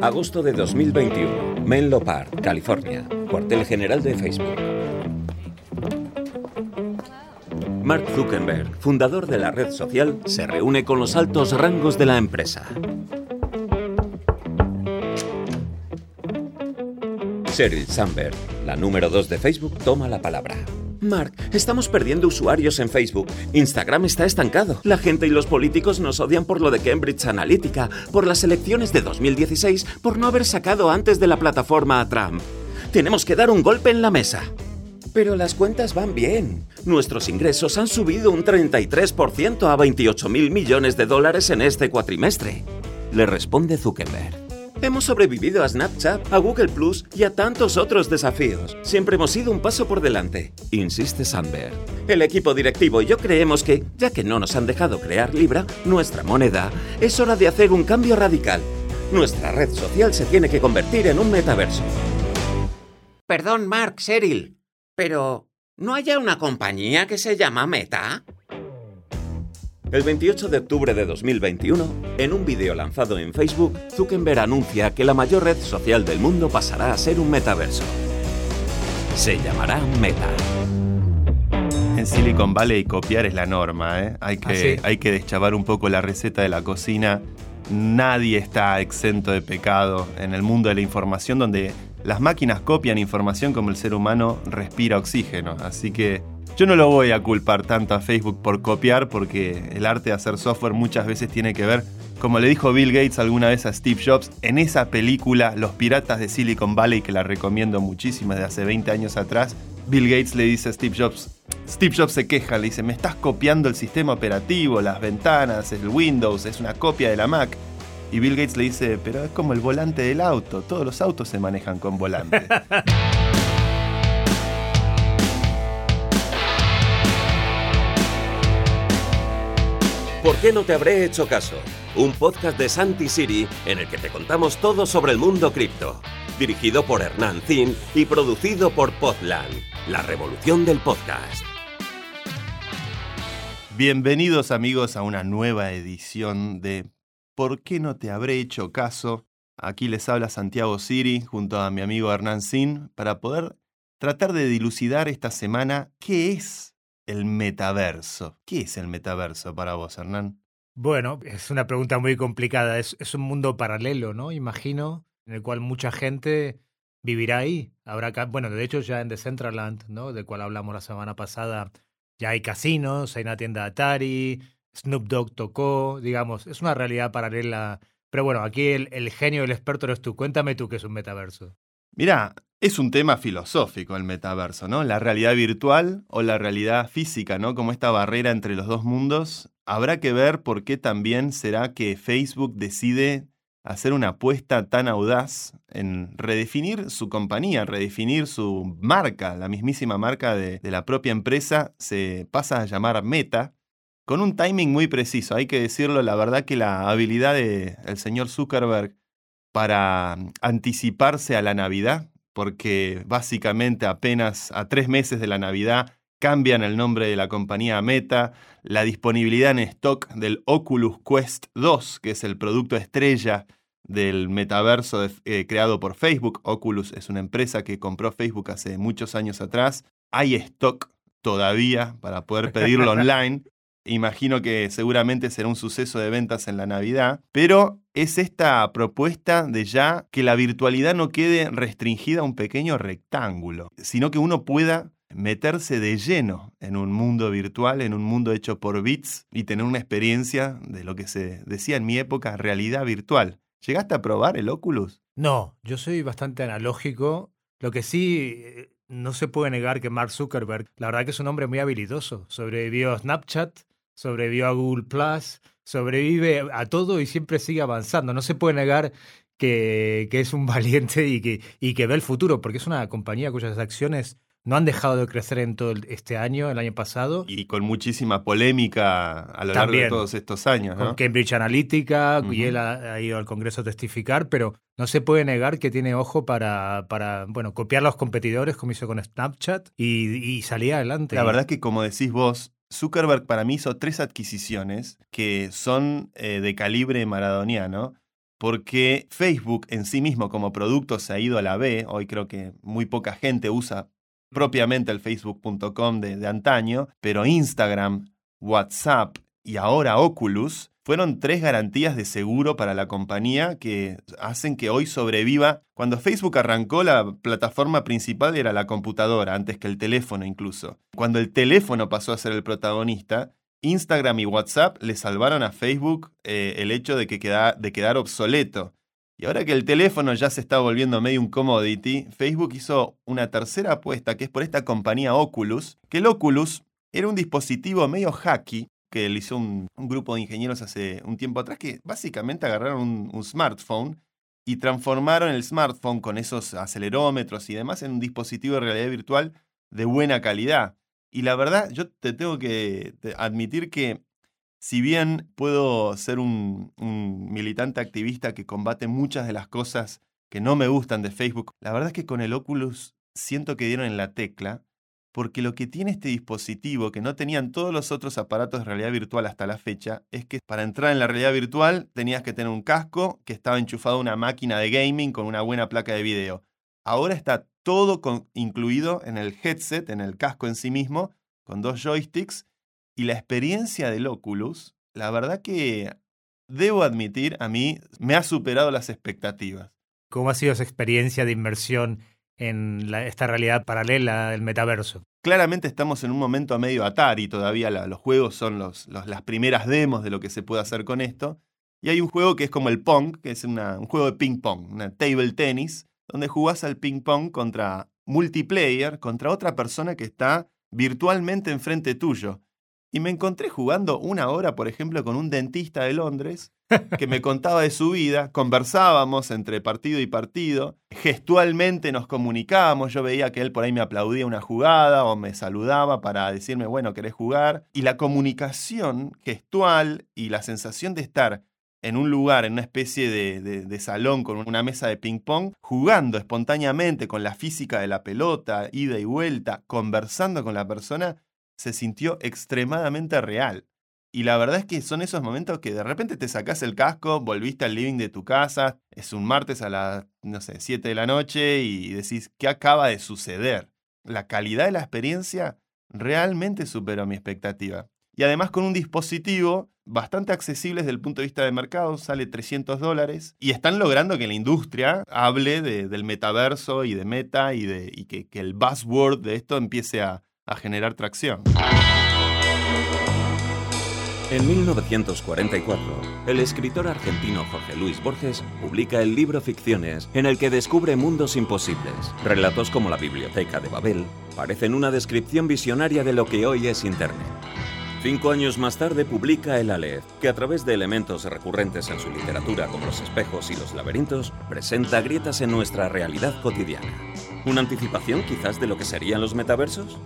Agosto de 2021. Menlo Park, California. Cuartel general de Facebook. Mark Zuckerberg, fundador de la red social, se reúne con los altos rangos de la empresa. Sheryl Sandberg, la número 2 de Facebook, toma la palabra. Mark, estamos perdiendo usuarios en Facebook. Instagram está estancado. La gente y los políticos nos odian por lo de Cambridge Analytica, por las elecciones de 2016, por no haber sacado antes de la plataforma a Trump. Tenemos que dar un golpe en la mesa. Pero las cuentas van bien. Nuestros ingresos han subido un 33% a 28 mil millones de dólares en este cuatrimestre. Le responde Zuckerberg. Hemos sobrevivido a Snapchat, a Google Plus y a tantos otros desafíos. Siempre hemos ido un paso por delante, insiste Sandberg. El equipo directivo y yo creemos que, ya que no nos han dejado crear Libra, nuestra moneda, es hora de hacer un cambio radical. Nuestra red social se tiene que convertir en un metaverso. Perdón, Mark, Cheryl, pero ¿no haya una compañía que se llama Meta? El 28 de octubre de 2021, en un vídeo lanzado en Facebook, Zuckerberg anuncia que la mayor red social del mundo pasará a ser un metaverso. Se llamará Meta. En Silicon Valley copiar es la norma, ¿eh? Hay que, hay que deschavar un poco la receta de la cocina. Nadie está exento de pecado en el mundo de la información donde las máquinas copian información como el ser humano respira oxígeno. Así que yo no lo voy a culpar tanto a Facebook por copiar porque el arte de hacer software muchas veces tiene que ver, como le dijo Bill Gates alguna vez a Steve Jobs, en esa película Los Piratas de Silicon Valley, que la recomiendo muchísimo de hace 20 años atrás, Bill Gates le dice a Steve Jobs, Steve Jobs se queja, le dice, me estás copiando el sistema operativo, las ventanas, el Windows, es una copia de la Mac. Y Bill Gates le dice, pero es como el volante del auto, todos los autos se manejan con volante. ¿Por qué no te habré hecho caso? Un podcast de Santi Siri en el que te contamos todo sobre el mundo cripto. Dirigido por Hernán Zin y producido por Podland, la revolución del podcast. Bienvenidos amigos a una nueva edición de ¿Por qué no te habré hecho caso? Aquí les habla Santiago Siri junto a mi amigo Hernán Zin para poder tratar de dilucidar esta semana qué es el metaverso. ¿Qué es el metaverso para vos, Hernán? Bueno, es una pregunta muy complicada. Es, un mundo paralelo, ¿no? Imagino, en el cual mucha gente vivirá ahí. Habrá, bueno, de hecho ya en Decentraland, ¿no? Del cual hablamos la semana pasada, ya hay casinos, hay una tienda de Atari, Snoop Dogg tocó, digamos, es una realidad paralela. Pero bueno, aquí el, genio, el experto eres tú. Cuéntame tú qué es un metaverso. Mira, es un tema filosófico el metaverso, ¿no? La realidad virtual o la realidad física, ¿no? Como esta barrera entre los dos mundos. Habrá que ver por qué también será que Facebook decide hacer una apuesta tan audaz en redefinir su compañía, redefinir su marca, la mismísima marca de, la propia empresa, se pasa a llamar Meta, con un timing muy preciso. Hay que decirlo, la verdad que la habilidad del señor Zuckerberg para anticiparse a la Navidad, porque básicamente apenas a tres meses de la Navidad cambian el nombre de la compañía Meta, la disponibilidad en stock del Oculus Quest 2, que es el producto estrella del metaverso eh, creado por Facebook. Oculus es una empresa que compró Facebook hace muchos años atrás. Hay stock todavía para poder pedirlo online. Imagino que seguramente será un suceso de ventas en la Navidad, pero es esta propuesta de ya que la virtualidad no quede restringida a un pequeño rectángulo, sino que uno pueda meterse de lleno en un mundo virtual, en un mundo hecho por bits y tener una experiencia de lo que se decía en mi época realidad virtual. ¿Llegaste a probar el Oculus? No, yo soy bastante analógico. Lo que sí eh, no se puede negar que Mark Zuckerberg, la verdad que es un hombre muy habilidoso. Sobrevivió a Snapchat, sobrevivió a Google Plus, sobrevive a todo y siempre sigue avanzando. No se puede negar que, que es un valiente y que, y que ve el futuro, porque es una compañía cuyas acciones no han dejado de crecer en todo este año, el año pasado. Y con muchísima polémica a lo largo de todos estos años. Con Cambridge Analytica, y él ha, ido al Congreso a testificar, pero no se puede negar que tiene ojo para, para bueno, copiar a los competidores, como hizo con Snapchat, y, y salir adelante. La verdad es que, como decís vos, Zuckerberg para mí hizo tres adquisiciones que son eh, de calibre maradoniano. porque Facebook en sí mismo como producto se ha ido a la B, hoy creo que muy poca gente usa propiamente el facebook.com de, de antaño, pero Instagram, WhatsApp y ahora Oculus fueron tres garantías de seguro para la compañía que hacen que hoy sobreviva. Cuando Facebook arrancó, la plataforma principal era la computadora, antes que el teléfono incluso. Cuando el teléfono pasó a ser el protagonista, Instagram y WhatsApp le salvaron a Facebook eh, el hecho de, que de quedar obsoleto. Y ahora que el teléfono ya se está volviendo medio un commodity, Facebook hizo una tercera apuesta que es por esta compañía Oculus, que el Oculus era un dispositivo medio hacky que hizo un, grupo de ingenieros hace un tiempo atrás, que básicamente agarraron un, smartphone y transformaron el smartphone con esos acelerómetros y demás en un dispositivo de realidad virtual de buena calidad. Y la verdad, yo te tengo que admitir que si bien puedo ser un, un, militante activista que combate muchas de las cosas que no me gustan de Facebook, la verdad es que con el Oculus siento que dieron en la tecla porque lo que tiene este dispositivo, que no tenían todos los otros aparatos de realidad virtual hasta la fecha, es que para entrar en la realidad virtual tenías que tener un casco que estaba enchufado a una máquina de gaming con una buena placa de video. Ahora está todo incluido en el headset, en el casco en sí mismo, con dos joysticks, y la experiencia del Oculus, la verdad que debo admitir, a mí me ha superado las expectativas. ¿Cómo ha sido esa experiencia de inmersión en esta realidad paralela del metaverso. Claramente estamos en un momento a medio Atari, todavía los juegos son los, las primeras demos de lo que se puede hacer con esto. Y hay un juego que es como el Pong, que es un juego de ping pong, una table tennis, donde jugás al ping pong contra multiplayer, contra otra persona que está virtualmente enfrente tuyo. Y me encontré jugando una hora, por ejemplo, con un dentista de Londres que me contaba de su vida, conversábamos entre partido y partido, gestualmente nos comunicábamos, yo veía que él por ahí me aplaudía una jugada o me saludaba para decirme, bueno, ¿querés jugar? Y la comunicación gestual y la sensación de estar en un lugar, en una especie de, de salón con una mesa de ping-pong, jugando espontáneamente con la física de la pelota, ida y vuelta, conversando con la persona, se sintió extremadamente real. Y la verdad es que son esos momentos que de repente te sacás el casco, volviste al living de tu casa, es un martes a las, no sé, 7 de la noche y decís, ¿qué acaba de suceder? La calidad de la experiencia realmente superó mi expectativa. Y además con un dispositivo bastante accesible desde el punto de vista de mercado, sale 300 dólares, y están logrando que la industria hable del metaverso y de meta y, de, y que el buzzword de esto empiece a, a generar tracción. En 1944, el escritor argentino Jorge Luis Borges publica el libro Ficciones, en el que descubre mundos imposibles. Relatos como la Biblioteca de Babel parecen una descripción visionaria de lo que hoy es Internet. Cinco años más tarde publica El Aleph, que a través de elementos recurrentes en su literatura como los espejos y los laberintos, presenta grietas en nuestra realidad cotidiana. ¿Una anticipación quizás de lo que serían los metaversos?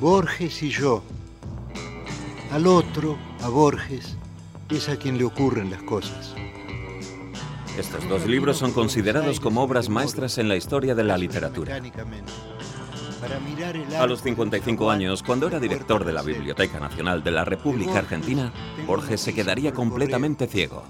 Borges y yo. Al otro, a Borges, es a quien le ocurren las cosas. Estos dos libros son considerados como obras maestras en la historia de la literatura. A los 55 años, cuando era director de la Biblioteca Nacional de la República Argentina, Borges se quedaría completamente ciego.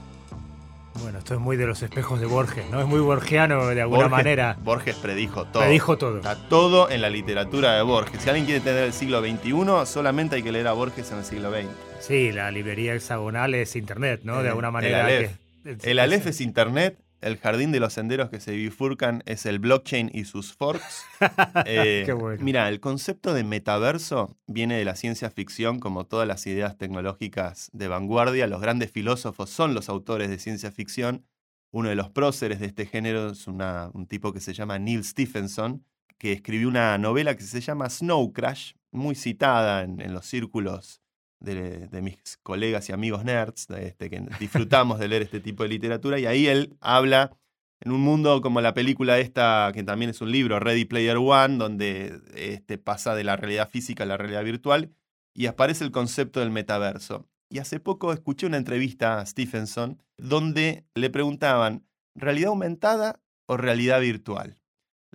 Bueno, esto es muy de los espejos de Borges, ¿no? Es muy borgiano de alguna manera. Borges predijo todo. Predijo todo. Está todo en la literatura de Borges. Si alguien quiere tener el siglo XXI, solamente hay que leer a Borges en el siglo XX. Sí, la librería hexagonal es internet, ¿no? De alguna manera. El Aleph, el Aleph es internet el jardín de los senderos que se bifurcan es el blockchain y sus forks. Eh, mira, el concepto de metaverso viene de la ciencia ficción, como todas las ideas tecnológicas de vanguardia. Los grandes filósofos son los autores de ciencia ficción. Uno de los próceres de este género es un tipo que se llama Neil Stephenson, que escribió una novela que se llama Snow Crash, muy citada en los círculos de, mis colegas y amigos nerds, este, que disfrutamos de leer este tipo de literatura, y ahí él habla en un mundo como la película esta, que también es un libro, Ready Player One, donde este, pasa de la realidad física a la realidad virtual, y aparece el concepto del metaverso. Y hace poco escuché una entrevista a Stephenson donde le preguntaban, ¿realidad aumentada o realidad virtual?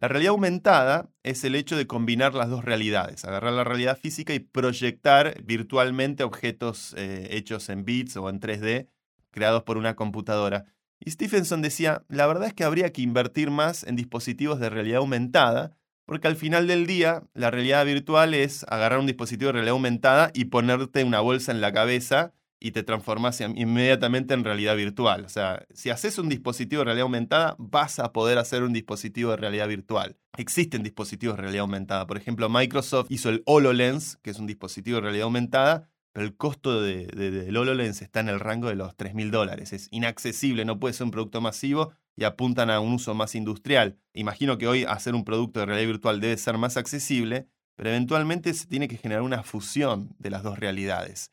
La realidad aumentada es el hecho de combinar las dos realidades, agarrar la realidad física y proyectar virtualmente objetos eh, hechos en bits o en 3D creados por una computadora. Y Stephenson decía, la verdad es que habría que invertir más en dispositivos de realidad aumentada, porque al final del día la realidad virtual es agarrar un dispositivo de realidad aumentada y ponerte una bolsa en la cabeza y te transformas inmediatamente en realidad virtual. O sea, si haces un dispositivo de realidad aumentada, vas a poder hacer un dispositivo de realidad virtual. Existen dispositivos de realidad aumentada. Por ejemplo, Microsoft hizo el HoloLens, que es un dispositivo de realidad aumentada, pero el costo de, del HoloLens está en el rango de los 3.000 dólares. Es inaccesible, no puede ser un producto masivo y apuntan a un uso más industrial. Imagino que hoy hacer un producto de realidad virtual debe ser más accesible, pero eventualmente se tiene que generar una fusión de las dos realidades.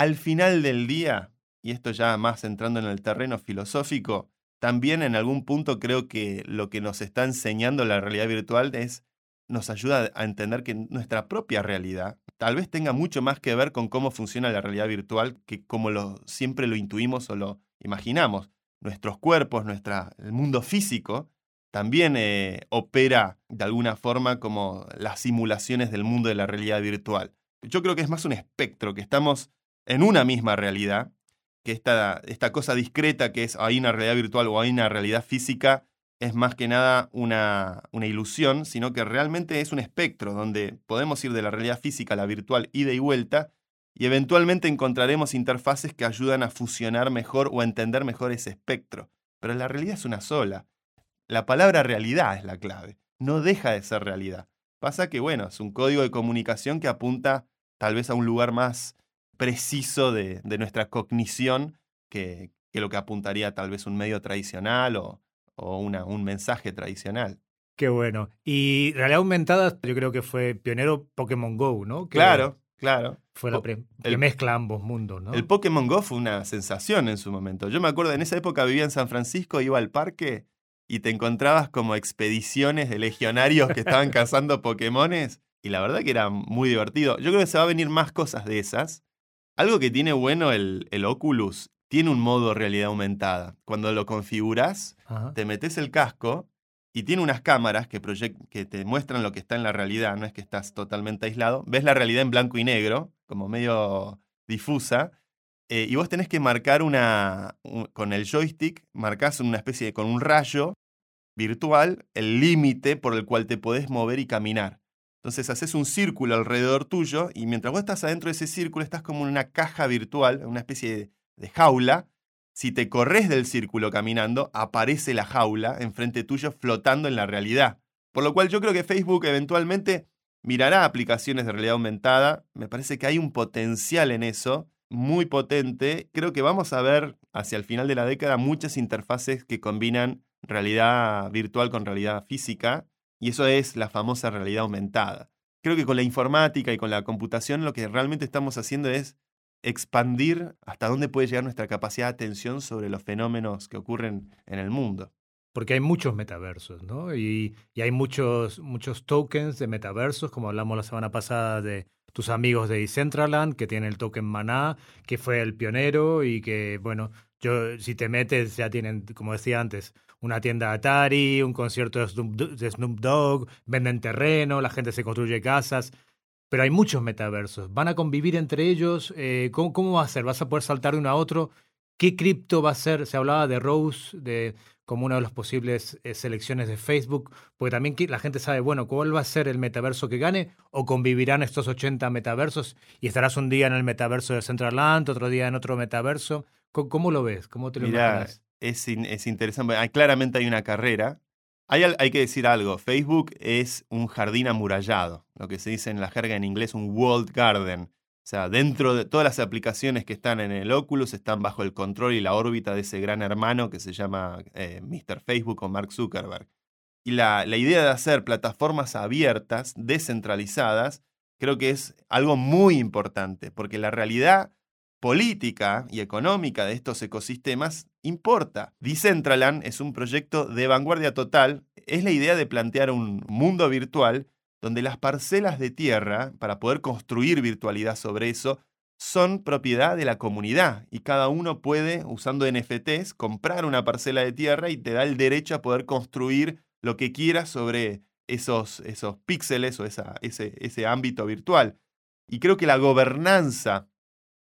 Al final del día, y esto ya más entrando en el terreno filosófico, también en algún punto creo que lo que nos está enseñando la realidad virtual es nos ayuda a entender que nuestra propia realidad tal vez tenga mucho más que ver con cómo funciona la realidad virtual que como lo, siempre lo intuimos o lo imaginamos. Nuestros cuerpos, nuestra, el mundo físico, también eh, opera de alguna forma como las simulaciones del mundo de la realidad virtual. Yo creo que es más un espectro, que estamos en una misma realidad, que esta, esta cosa discreta que es hay una realidad virtual o hay una realidad física es más que nada una, una, ilusión, sino que realmente es un espectro donde podemos ir de la realidad física a la virtual ida y vuelta y eventualmente encontraremos interfaces que ayudan a fusionar mejor o a entender mejor ese espectro. Pero la realidad es una sola. La palabra realidad es la clave. No deja de ser realidad. Pasa que, bueno, es un código de comunicación que apunta tal vez a un lugar más preciso de, nuestra cognición que, que, lo que apuntaría tal vez un medio tradicional o, o una, un mensaje tradicional. Qué bueno. Y realidad aumentada, yo creo que fue pionero Pokémon Go, ¿no? claro, claro. Fue la que mezcla ambos mundos, ¿no? El Pokémon Go fue una sensación en su momento. Yo me acuerdo, en esa época vivía en San Francisco, iba al parque y te encontrabas como expediciones de legionarios que estaban cazando Pokémones. Y la verdad que era muy divertido. Yo creo que se va a venir más cosas de esas. Algo que tiene bueno el, el Oculus tiene un modo realidad aumentada. Cuando lo configuras, te metes el casco y tiene unas cámaras que, que te muestran lo que está en la realidad, no es que estás totalmente aislado. Ves la realidad en blanco y negro, como medio difusa, eh, y vos tenés que marcar una, con el joystick, marcas una especie de, con un rayo virtual, el límite por el cual te podés mover y caminar. Entonces haces un círculo alrededor tuyo y mientras vos estás adentro de ese círculo estás como en una caja virtual, una especie de de jaula, si te corres del círculo caminando, aparece la jaula enfrente tuyo flotando en la realidad. Por lo cual yo creo que Facebook eventualmente mirará aplicaciones de realidad aumentada. Me parece que hay un potencial en eso muy potente. Creo que vamos a ver hacia el final de la década muchas interfaces que combinan realidad virtual con realidad física. Y eso es la famosa realidad aumentada. Creo que con la informática y con la computación lo que realmente estamos haciendo es expandir hasta dónde puede llegar nuestra capacidad de atención sobre los fenómenos que ocurren en el mundo. Porque hay muchos metaversos, ¿no? Y, hay muchos, muchos tokens de metaversos, como hablamos la semana pasada de tus amigos de Decentraland, que tienen el token Maná, que fue el pionero y que, bueno, yo, si te metes, ya tienen, como decía antes, una tienda Atari, un concierto de Snoop Dogg, venden terreno, la gente se construye casas. Pero hay muchos metaversos. ¿Van a convivir entre ellos? Eh, ¿cómo, va a ser? ¿Vas a poder saltar de uno a otro? ¿Qué cripto va a ser? Se hablaba de Rose de, como una de las posibles eh, selecciones de Facebook, porque también la gente sabe, bueno, ¿cuál va a ser el metaverso que gane? ¿O convivirán estos 80 metaversos y estarás un día en el metaverso de Centraland, otro día en otro metaverso? ¿Cómo, lo ves? ¿Cómo te lo imaginas? Es, es interesante. Claramente hay una carrera hay, que decir algo, Facebook es un jardín amurallado, lo que se dice en la jerga en inglés un walled garden. O sea, dentro de todas las aplicaciones que están en el Oculus están bajo el control y la órbita de ese gran hermano que se llama eh, Mr. Facebook o Mark Zuckerberg. Y la, la idea de hacer plataformas abiertas, descentralizadas, creo que es algo muy importante, porque la realidad política y económica de estos ecosistemas importa. Decentraland es un proyecto de vanguardia total. Es la idea de plantear un mundo virtual donde las parcelas de tierra, para poder construir virtualidad sobre eso, son propiedad de la comunidad y cada uno puede, usando NFTs, comprar una parcela de tierra y te da el derecho a poder construir lo que quieras sobre esos, esos píxeles o esa, ese, ese ámbito virtual. Y creo que la gobernanza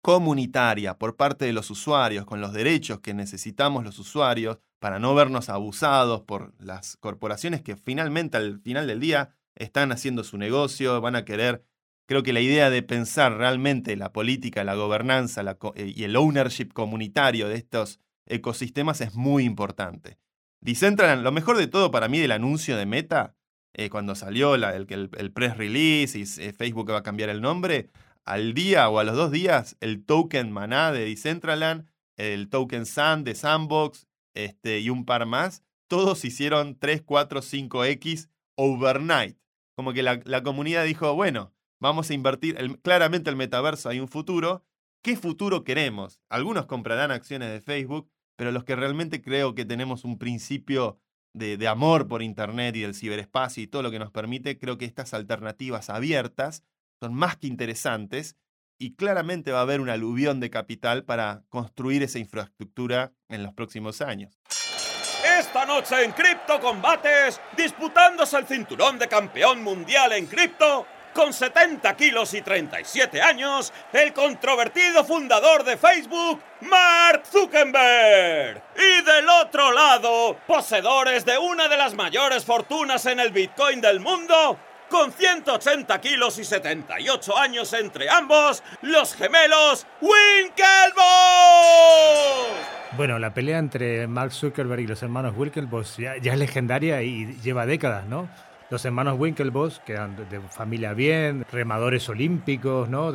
comunitaria por parte de los usuarios, con los derechos que necesitamos los usuarios para no vernos abusados por las corporaciones que finalmente al final del día están haciendo su negocio, van a querer, creo que la idea de pensar realmente la política, la gobernanza eh, y el ownership comunitario de estos ecosistemas es muy importante. Decentraland, lo mejor de todo para mí del anuncio de Meta, eh, cuando salió el, el, press release y eh, Facebook va a cambiar el nombre, al día o a los dos días el token maná de Decentraland, el token Sun de Sandbox este, y un par más, todos hicieron 3, 4, 5x overnight. Como que la, comunidad dijo, bueno, vamos a invertir, claramente el metaverso hay un futuro. ¿Qué futuro queremos? Algunos comprarán acciones de Facebook, pero los que realmente creo que tenemos un principio de, de amor por Internet y del ciberespacio y todo lo que nos permite, creo que estas alternativas abiertas son más que interesantes y claramente va a haber un aluvión de capital para construir esa infraestructura en los próximos años. Esta noche en Cripto Combates, disputándose el cinturón de campeón mundial en cripto, con 70 kilos y 37 años, el controvertido fundador de Facebook, Mark Zuckerberg. Y del otro lado, poseedores de una de las mayores fortunas en el Bitcoin del mundo, con 180 kilos y 78 años entre ambos, los gemelos Winklevoss. Bueno, la pelea entre Mark Zuckerberg y los hermanos Winklevoss ya, es legendaria y lleva décadas, ¿no? Los hermanos Winklevoss, que eran de, familia bien, remadores olímpicos, ¿no?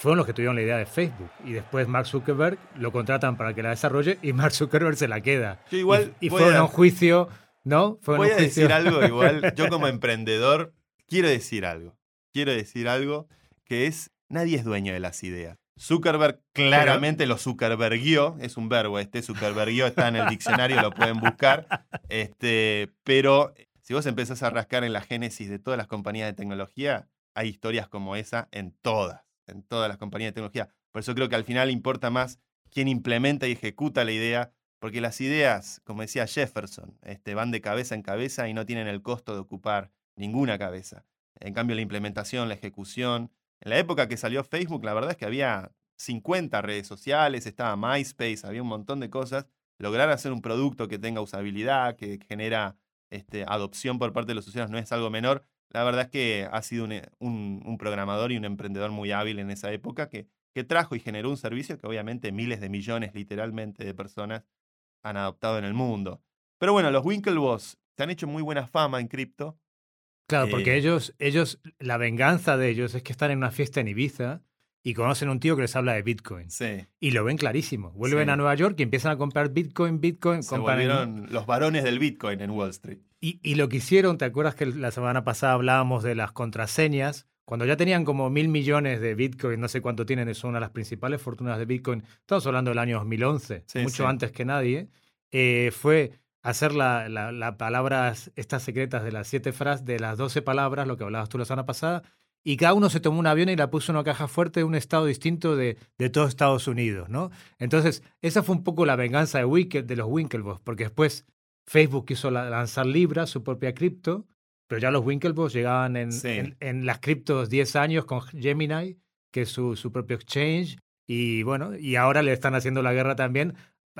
fueron los que tuvieron la idea de Facebook. Y después Mark Zuckerberg lo contratan para que la desarrolle y Mark Zuckerberg se la queda. igual y, fueron a un juicio, ¿no? voy a decir algo igual. Yo como emprendedor quiero decir algo. Quiero decir algo que es, nadie es dueño de las ideas. Zuckerberg claramente lo Zuckerbergió, es un verbo este, Zuckerbergió está en el diccionario, lo pueden buscar, este, pero si vos empezás a rascar en la génesis de todas las compañías de tecnología, hay historias como esa en todas, en todas las compañías de tecnología. Por eso creo que al final importa más quién implementa y ejecuta la idea, porque las ideas, como decía Jefferson, este, van de cabeza en cabeza y no tienen el costo de ocupar ninguna cabeza. En cambio, la implementación, la ejecución. En la época que salió Facebook, la verdad es que había 50 redes sociales, estaba MySpace, había un montón de cosas. Lograr hacer un producto que tenga usabilidad, que genera este, adopción por parte de los usuarios no es algo menor. La verdad es que ha sido un, un, programador y un emprendedor muy hábil en esa época que, que trajo y generó un servicio que obviamente miles de millones literalmente de personas han adoptado en el mundo. Pero bueno, los Winklevoss se han hecho muy buena fama en cripto Claro, porque eh, ellos, ellos, la venganza de ellos es que están en una fiesta en Ibiza y conocen a un tío que les habla de Bitcoin. Sí. Y lo ven clarísimo. Vuelven a Nueva York y empiezan a comprar Bitcoin, Bitcoin. Se volvieron los varones del Bitcoin en Wall Street. Y, y, lo que hicieron, ¿te acuerdas que la semana pasada hablábamos de las contraseñas? Cuando ya tenían como mil millones de Bitcoin, no sé cuánto tienen, es una de las principales fortunas de Bitcoin. Estamos hablando del año 2011, mucho antes que nadie. Eh, fue hacer las la, palabras, estas secretas de las siete frases, de las doce palabras, lo que hablabas tú la semana pasada, y cada uno se tomó un avión y la puso en una caja fuerte de un estado distinto de, de todo Estados Unidos, ¿no? Entonces, esa fue un poco la venganza de, Winkle, de los Winklevoss, porque después Facebook quiso lanzar Libra, su propia cripto, pero ya los Winklevoss llegaban en, en, las criptos 10 años con Gemini, que es su, su propio exchange, y bueno, y ahora le están haciendo la guerra también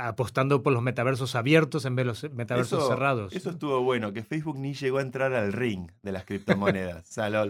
apostando por los metaversos abiertos en vez de los metaversos cerrados. Eso estuvo bueno, que Facebook ni llegó a entrar al ring de las criptomonedas. o, sea, lo,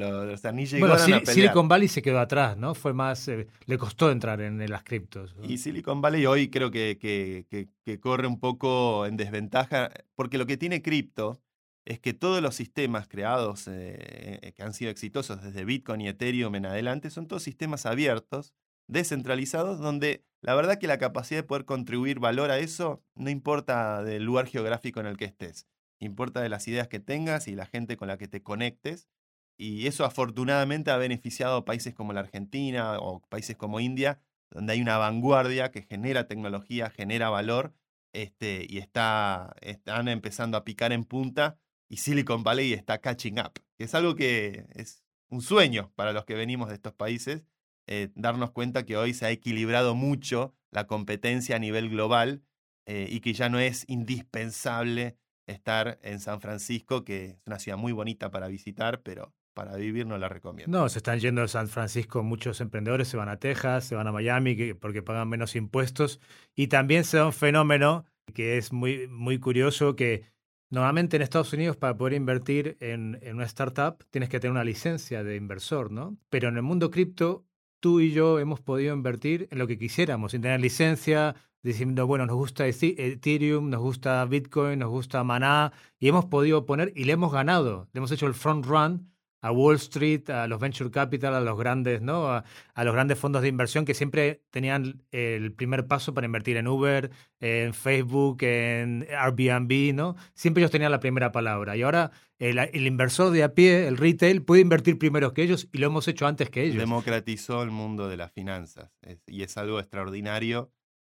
ni llegó bueno, a Silicon Valley se quedó atrás, ¿no? Fue más, eh, le costó entrar en, las criptos. Y Silicon Valley hoy creo que, que, que, corre un poco en desventaja, porque lo que tiene cripto es que todos los sistemas creados eh, eh, que han sido exitosos desde Bitcoin y Ethereum en adelante son todos sistemas abiertos descentralizados, donde la verdad que la capacidad de poder contribuir valor a eso no importa del lugar geográfico en el que estés, importa de las ideas que tengas y la gente con la que te conectes. Y eso afortunadamente ha beneficiado a países como la Argentina o países como India, donde hay una vanguardia que genera tecnología, genera valor, este, y está, están empezando a picar en punta, y Silicon Valley está catching up, que es algo que es un sueño para los que venimos de estos países, eh, darnos cuenta que hoy se ha equilibrado mucho la competencia a nivel global eh, y que ya no es indispensable estar en San Francisco, que es una ciudad muy bonita para visitar, pero para vivir no la recomiendo. No, se están yendo de San Francisco muchos emprendedores, se van a Texas, se van a Miami porque pagan menos impuestos. Y también se da un fenómeno que es muy, muy curioso, que normalmente en Estados Unidos para poder invertir en, en una startup tienes que tener una licencia de inversor, ¿no? Pero en el mundo cripto, tú y yo hemos podido invertir en lo que quisiéramos, sin tener licencia, diciendo, bueno, nos gusta Ethereum, nos gusta Bitcoin, nos gusta Maná, y hemos podido poner y le hemos ganado, le hemos hecho el front run a Wall Street, a los venture capital, a los grandes, ¿no? A, los grandes fondos de inversión que siempre tenían el primer paso para invertir en Uber, en Facebook, en Airbnb, ¿no? Siempre ellos tenían la primera palabra. Y ahora el, inversor de a pie, el retail, puede invertir primero que ellos y lo hemos hecho antes que ellos. Democratizó el mundo de las finanzas y es algo extraordinario.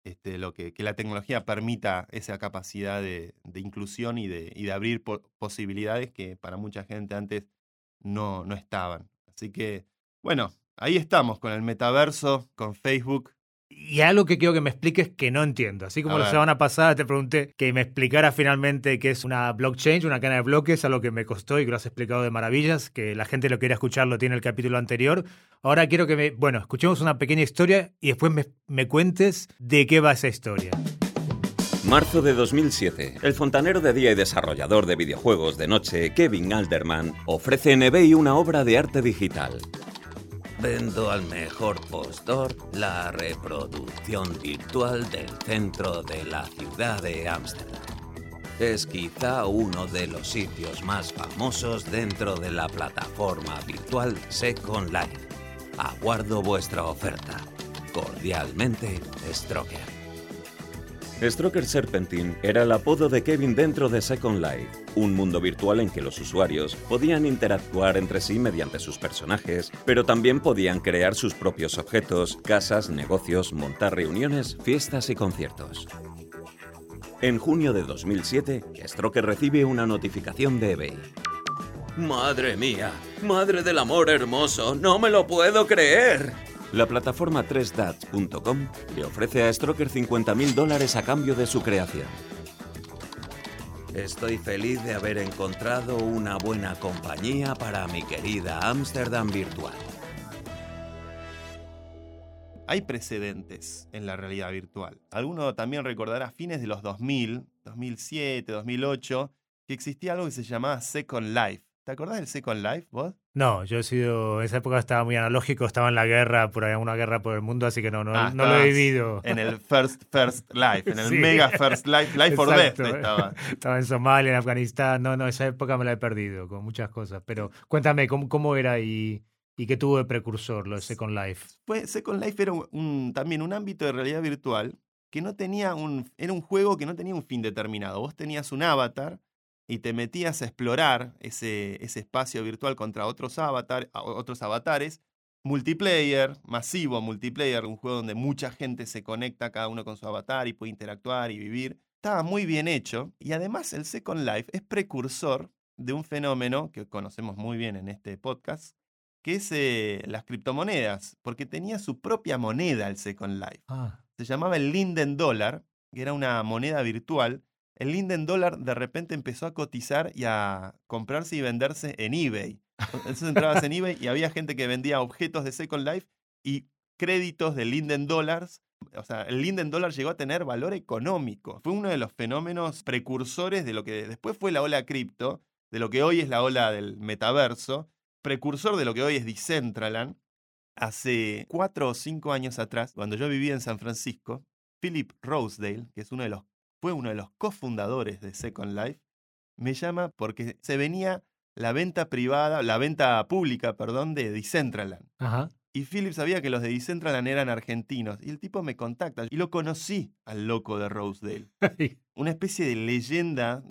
Este, lo que, que, la tecnología permita esa capacidad de, inclusión y de abrir posibilidades que para mucha gente antes no, no estaban. Así que, bueno, ahí estamos con el metaverso, con Facebook. Y algo que quiero que me expliques que no entiendo. Así como la semana pasada te pregunté que me explicara finalmente qué es una blockchain, una cadena de bloques, algo que me costó y que lo has explicado de maravillas, que la gente lo quiera escuchar, lo tiene el capítulo anterior. Ahora quiero que me, bueno, escuchemos una pequeña historia y después me, me cuentes de qué va esa historia. Marzo de 2007, el fontanero de día y desarrollador de videojuegos de noche, Kevin Alderman, ofrece en eBay una obra de arte digital. Vendo al mejor postor la reproducción virtual del centro de la ciudad de Ámsterdam. Es quizá uno de los sitios más famosos dentro de la plataforma virtual Second Life. Aguardo vuestra oferta. Cordialmente, Stroker. Stroker Serpentine era el apodo de Kevin dentro de Second Life, un mundo virtual en que los usuarios podían interactuar entre sí mediante sus personajes, pero también podían crear sus propios objetos, casas, negocios, montar reuniones, fiestas y conciertos. En junio de 2007, Stroker recibe una notificación de eBay. ¡Madre mía! ¡Madre del amor hermoso! ¡No me lo puedo creer! La plataforma 3dats.com le ofrece a Stroker 50.000 dólares a cambio de su creación. Estoy feliz de haber encontrado una buena compañía para mi querida Ámsterdam virtual. Hay precedentes en la realidad virtual. Alguno también recordará fines de los 2000, 2007, 2008, que existía algo que se llamaba Second Life. ¿Te acordás del Second Life, vos? No, yo he sido, en esa época estaba muy analógico, estaba en la guerra, por ahí una guerra por el mundo, así que no, no, ah, no lo he vivido. En el First First Life, en el Mega First Life, Life for Death estaba. Estaba en Somalia, en Afganistán, no, no, esa época me la he perdido con muchas cosas, pero cuéntame, ¿cómo, cómo era y, y qué tuvo de precursor lo de Second Life? Pues Second Life era un, también un ámbito de realidad virtual que no tenía un, era un juego que no tenía un fin determinado, vos tenías un avatar y te metías a explorar ese, ese espacio virtual contra otros, avatar, otros avatares, multiplayer, masivo multiplayer, un juego donde mucha gente se conecta cada uno con su avatar y puede interactuar y vivir. Estaba muy bien hecho y además el Second Life es precursor de un fenómeno que conocemos muy bien en este podcast, que es eh, las criptomonedas, porque tenía su propia moneda el Second Life. Ah. Se llamaba el Linden Dollar, que era una moneda virtual el Linden Dollar de repente empezó a cotizar y a comprarse y venderse en eBay. Entonces entrabas en eBay y había gente que vendía objetos de Second Life y créditos de Linden Dollars. O sea, el Linden Dollar llegó a tener valor económico. Fue uno de los fenómenos precursores de lo que después fue la ola cripto, de lo que hoy es la ola del metaverso, precursor de lo que hoy es Decentraland. Hace cuatro o cinco años atrás, cuando yo vivía en San Francisco, Philip Rosedale, que es uno de los fue uno de los cofundadores de Second Life, me llama porque se venía la venta privada, la venta pública, perdón, de Decentraland. Y Philip sabía que los de Decentraland eran argentinos. Y el tipo me contacta. Y lo conocí al loco de Rosedale. Una especie de leyenda.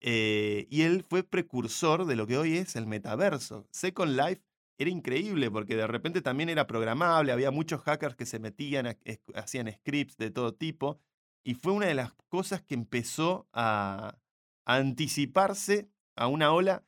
Eh, y él fue precursor de lo que hoy es el metaverso. Second Life era increíble porque de repente también era programable. Había muchos hackers que se metían, hacían scripts de todo tipo y fue una de las cosas que empezó a, anticiparse a una ola.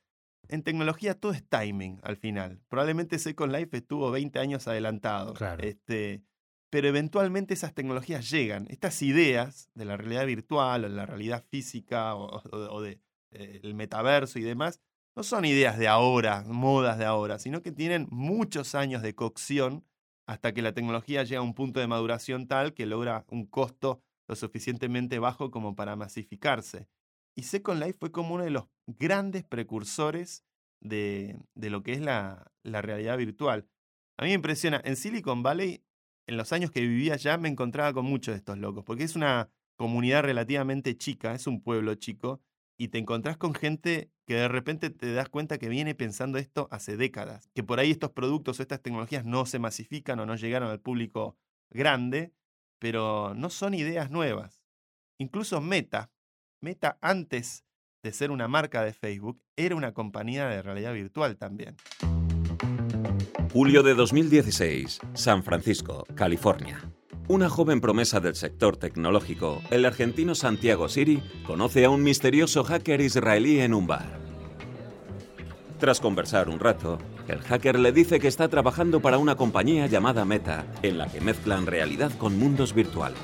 En tecnología todo es timing al final. Probablemente Second Life estuvo 20 años adelantado. Este, pero eventualmente esas tecnologías llegan. Estas ideas de la realidad virtual o de la realidad física o, del de, eh, el metaverso y demás no son ideas de ahora, modas de ahora, sino que tienen muchos años de cocción hasta que la tecnología llega a un punto de maduración tal que logra un costo lo suficientemente bajo como para masificarse. Y Second Life fue como uno de los grandes precursores de, lo que es la, la realidad virtual. A mí me impresiona, en Silicon Valley, en los años que vivía allá, me encontraba con muchos de estos locos, porque es una comunidad relativamente chica, es un pueblo chico, y te encontrás con gente que de repente te das cuenta que viene pensando esto hace décadas, que por ahí estos productos o estas tecnologías no se masifican o no llegaron al público grande, pero no son ideas nuevas. Incluso Meta, Meta antes de ser una marca de Facebook, era una compañía de realidad virtual también. Julio de 2016, San Francisco, California. Una joven promesa del sector tecnológico, el argentino Santiago Siri, conoce a un misterioso hacker israelí en un bar. Tras conversar un rato, el hacker le dice que está trabajando para una compañía llamada Meta, en la que mezclan realidad con mundos virtuales.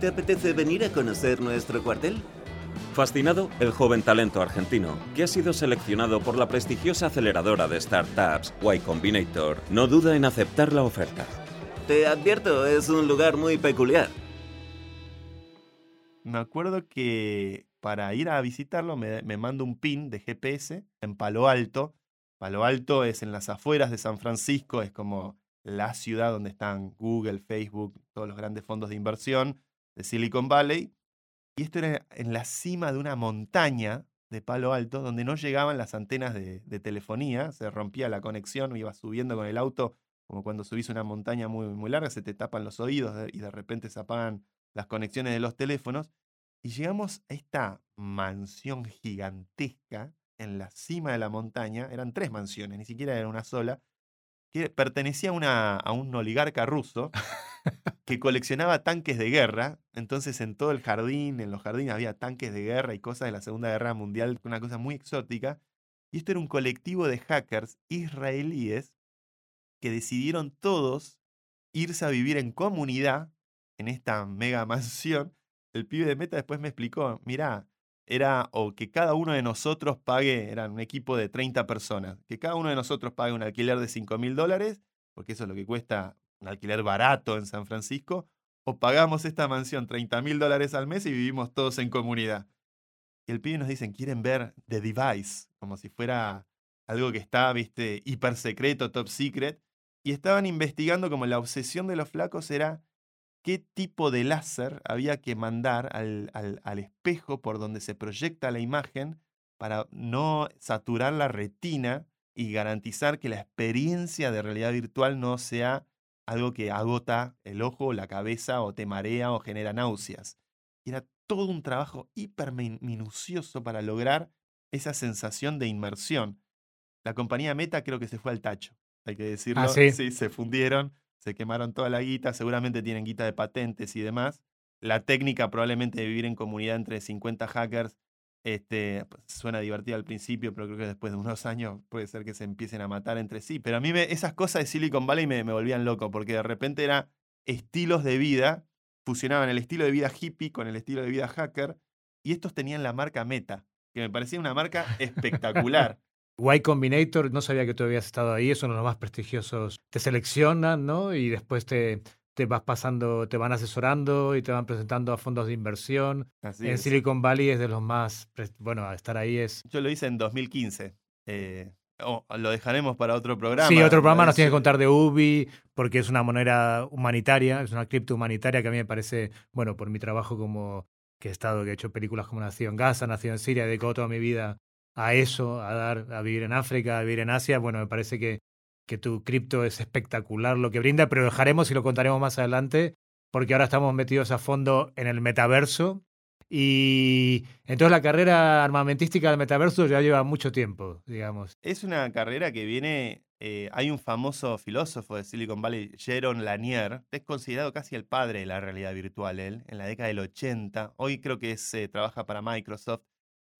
¿Te apetece venir a conocer nuestro cuartel? Fascinado, el joven talento argentino, que ha sido seleccionado por la prestigiosa aceleradora de startups Y Combinator, no duda en aceptar la oferta. Te advierto, es un lugar muy peculiar. Me acuerdo que para ir a visitarlo me, me mando un pin de GPS en Palo Alto. Palo Alto es en las afueras de San Francisco, es como la ciudad donde están Google, Facebook, todos los grandes fondos de inversión de Silicon Valley. Y esto era en la cima de una montaña de Palo Alto donde no llegaban las antenas de, telefonía, se rompía la conexión, iba subiendo con el auto como cuando subís una montaña muy, muy larga, se te tapan los oídos y de repente se apagan las conexiones de los teléfonos. Y llegamos a esta mansión gigantesca en la cima de la montaña, eran tres mansiones, ni siquiera era una sola, que pertenecía a, una, a un oligarca ruso que coleccionaba tanques de guerra. Entonces en todo el jardín, en los jardines había tanques de guerra y cosas de la Segunda Guerra Mundial, una cosa muy exótica. Y esto era un colectivo de hackers israelíes que decidieron todos irse a vivir en comunidad en esta mega mansión. El pibe de Meta después me explicó, mirá, era o que cada uno de nosotros pague, era un equipo de 30 personas, que cada uno de nosotros pague un alquiler de 5 mil dólares, porque eso es lo que cuesta un alquiler barato en San Francisco, o pagamos esta mansión 30 mil dólares al mes y vivimos todos en comunidad. Y el pibe nos dicen, quieren ver The Device, como si fuera algo que está, viste, hiper secreto, top secret, y estaban investigando como la obsesión de los flacos era qué tipo de láser había que mandar al, al, espejo por donde se proyecta la imagen para no saturar la retina y garantizar que la experiencia de realidad virtual no sea algo que agota el ojo, la cabeza o te marea o genera náuseas. era todo un trabajo hiper minucioso para lograr esa sensación de inmersión. La compañía Meta creo que se fue al tacho hay que decirlo. Ah, ¿sí? se fundieron, se quemaron toda la guita, seguramente tienen guita de patentes y demás. La técnica probablemente de vivir en comunidad entre 50 hackers este, pues, suena divertida al principio, pero creo que después de unos años puede ser que se empiecen a matar entre sí. Pero a mí esas cosas de Silicon Valley me, me volvían loco, porque de repente eran estilos de vida, fusionaban el estilo de vida hippie con el estilo de vida hacker, y estos tenían la marca Meta, que me parecía una marca espectacular. Y Combinator, no sabía que tú habías estado ahí, es uno de los más prestigiosos. Te seleccionan, ¿no? Y después te, te vas pasando, te van asesorando y te van presentando a fondos de inversión. en Silicon Valley es de los más, bueno, estar ahí es... Yo lo hice en 2015. Eh, lo dejaremos para otro programa. Sí, otro programa nos tiene que contar de UBI, porque es una moneda humanitaria, es una cripto humanitaria que a mí me parece, bueno, por mi trabajo como que he estado, que he hecho películas como Nacido en Gaza, Nacido en Siria, he dedicado toda mi vida a eso, a dar, a vivir en África, a vivir en Asia, bueno, me parece que, que tu cripto es espectacular lo que brinda, pero dejaremos y lo contaremos más adelante, porque ahora estamos metidos a fondo en el metaverso. Y entonces la carrera armamentística del metaverso ya lleva mucho tiempo, digamos. Es una carrera que viene, eh, hay un famoso filósofo de Silicon Valley, Jaron Lanier, es considerado casi el padre de la realidad virtual, él, en la década del 80. Hoy creo que se trabaja para Microsoft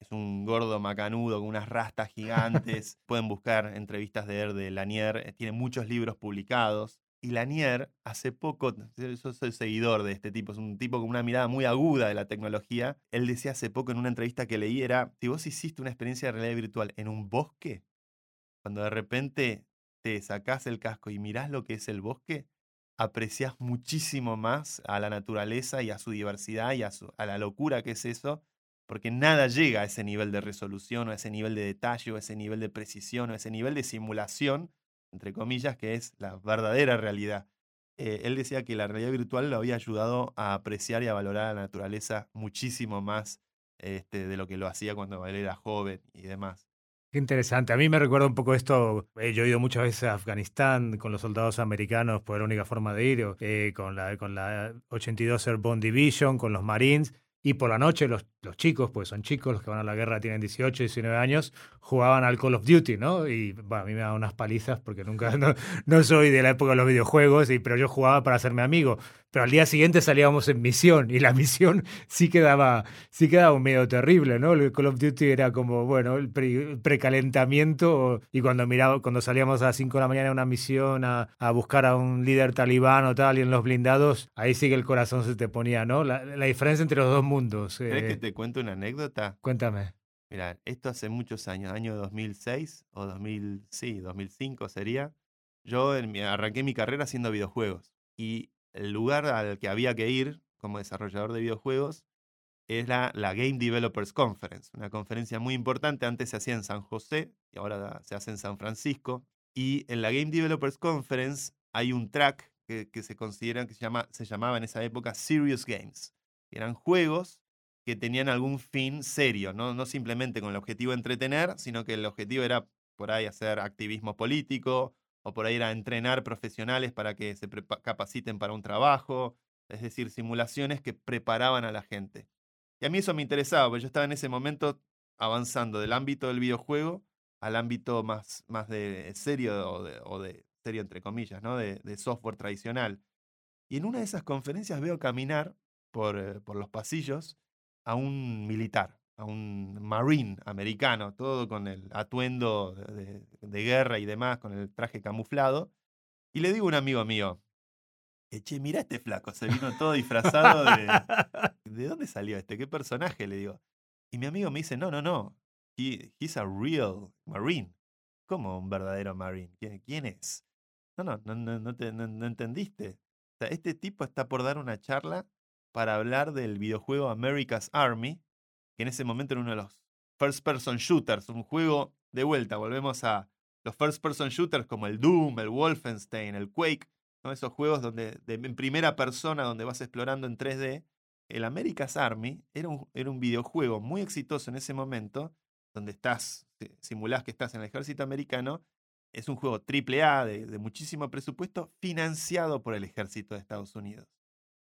es un gordo macanudo con unas rastas gigantes. Pueden buscar entrevistas de él de Lanier. Eh, tiene muchos libros publicados. Y Lanier, hace poco, yo soy seguidor de este tipo, es un tipo con una mirada muy aguda de la tecnología. Él decía hace poco en una entrevista que leí, era, si vos hiciste una experiencia de realidad virtual en un bosque, cuando de repente te sacás el casco y mirás lo que es el bosque, apreciás muchísimo más a la naturaleza y a su diversidad y a, a la locura que es eso, porque nada llega a ese nivel de resolución o a ese nivel de detalle o a ese nivel de precisión o a ese nivel de simulación entre comillas, que es la verdadera realidad. Eh, él decía que la realidad virtual lo había ayudado a apreciar y a valorar a la naturaleza muchísimo más este, de lo que lo hacía cuando él era joven y demás. Qué interesante. A mí me recuerda un poco esto. Eh, yo he ido muchas veces a Afganistán con los soldados americanos, por la única forma de ir, eh, con, la, con la 82 Airborne Division, con los Marines. Y por la noche los, los, chicos, pues son chicos, los que van a la guerra tienen 18, 19 años, jugaban al Call of Duty, ¿no? Y bueno, a mí me daban unas palizas porque nunca, no, no, soy de la época de los videojuegos, y, pero yo jugaba para hacerme amigo. Pero al día siguiente salíamos en misión y la misión sí quedaba, sí quedaba un medio terrible, ¿no? El Call of Duty era como, bueno, el precalentamiento y cuando miraba, cuando salíamos a las 5 de la mañana a una misión a, a, buscar a un líder talibán o tal y en los blindados, ahí sí que el corazón se te ponía, ¿no? La, la diferencia entre los dos mundos. ¿Crees que te cuento una anécdota? Cuéntame. Mira, esto hace muchos años, año 2006 o 2000, sí, 2005 sería. Yo arranqué mi carrera haciendo videojuegos y el lugar al que había que ir como desarrollador de videojuegos es la, Game Developers Conference, una conferencia muy importante. Antes se hacía en San José y ahora se hace en San Francisco. Y en la Game Developers Conference hay un track que, que se considera que se, llama, se llamaba en esa época Serious Games. Eran juegos que tenían algún fin serio, ¿no? no simplemente con el objetivo de entretener, sino que el objetivo era por ahí hacer activismo político o por ahí era entrenar profesionales para que se capaciten para un trabajo, es decir, simulaciones que preparaban a la gente. Y a mí eso me interesaba, porque yo estaba en ese momento avanzando del ámbito del videojuego al ámbito más, más de serio o de, o de serio entre comillas, ¿no? De, de, software tradicional. Y en una de esas conferencias veo caminar por, eh, por los pasillos a un militar, a un marine americano, todo con el atuendo de, de, guerra y demás, con el traje camuflado. Y le digo a un amigo mío, che, mira este flaco, se vino todo disfrazado de... ¿De dónde salió este? ¿Qué personaje? Le digo. Y mi amigo me dice, no, no, no, He, he's a real marine. ¿Cómo un verdadero marine? ¿Quién, es? No, no, no, no, no, te, no, no entendiste. O sea, este tipo está por dar una charla para hablar del videojuego America's Army, que en ese momento era uno de los first person shooters, un juego de vuelta, volvemos a los first person shooters como el Doom, el Wolfenstein, el Quake, esos juegos donde, de, en primera persona donde vas explorando en 3D. El America's Army era un, videojuego muy exitoso en ese momento, donde estás, simulás que estás en el ejército americano. Es un juego AAA de, de muchísimo presupuesto, financiado por el ejército de Estados Unidos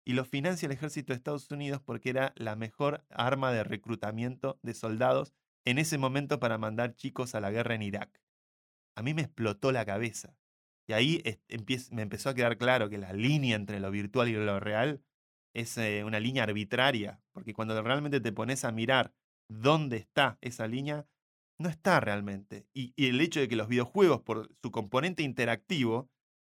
y lo financia el ejército de Estados Unidos porque era la mejor arma de reclutamiento de soldados en ese momento para mandar chicos a la guerra en Irak. A mí me explotó la cabeza. Y ahí me empezó a quedar claro que la línea entre lo virtual y lo real es eh, una línea arbitraria, porque cuando realmente te pones a mirar dónde está esa línea, no está realmente. y el hecho de que los videojuegos, por su componente interactivo,